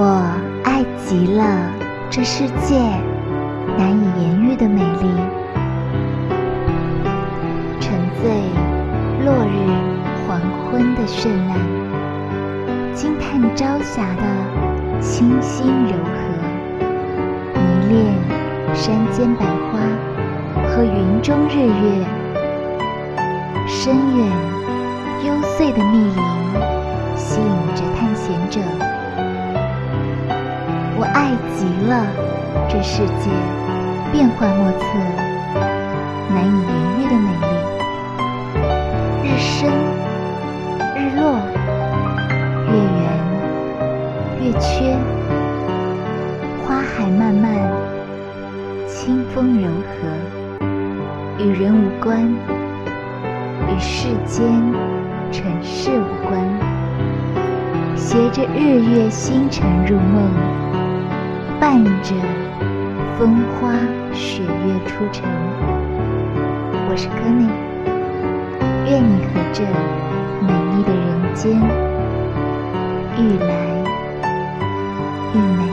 我爱极了这世界难以言喻的美丽，沉醉落日黄昏的绚烂，惊叹朝霞的清新柔和，迷恋山间百花和云中日月，深远幽邃的密林吸引着探险者。我爱极了这世界变幻莫测、难以言喻的美丽。日升日落，月圆月缺，花海漫漫，清风柔和，与人无关，与世间尘世无关。携着日月星辰入梦。伴着风花雪月出城，我是柯内，愿你和这美丽的人间愈来愈美。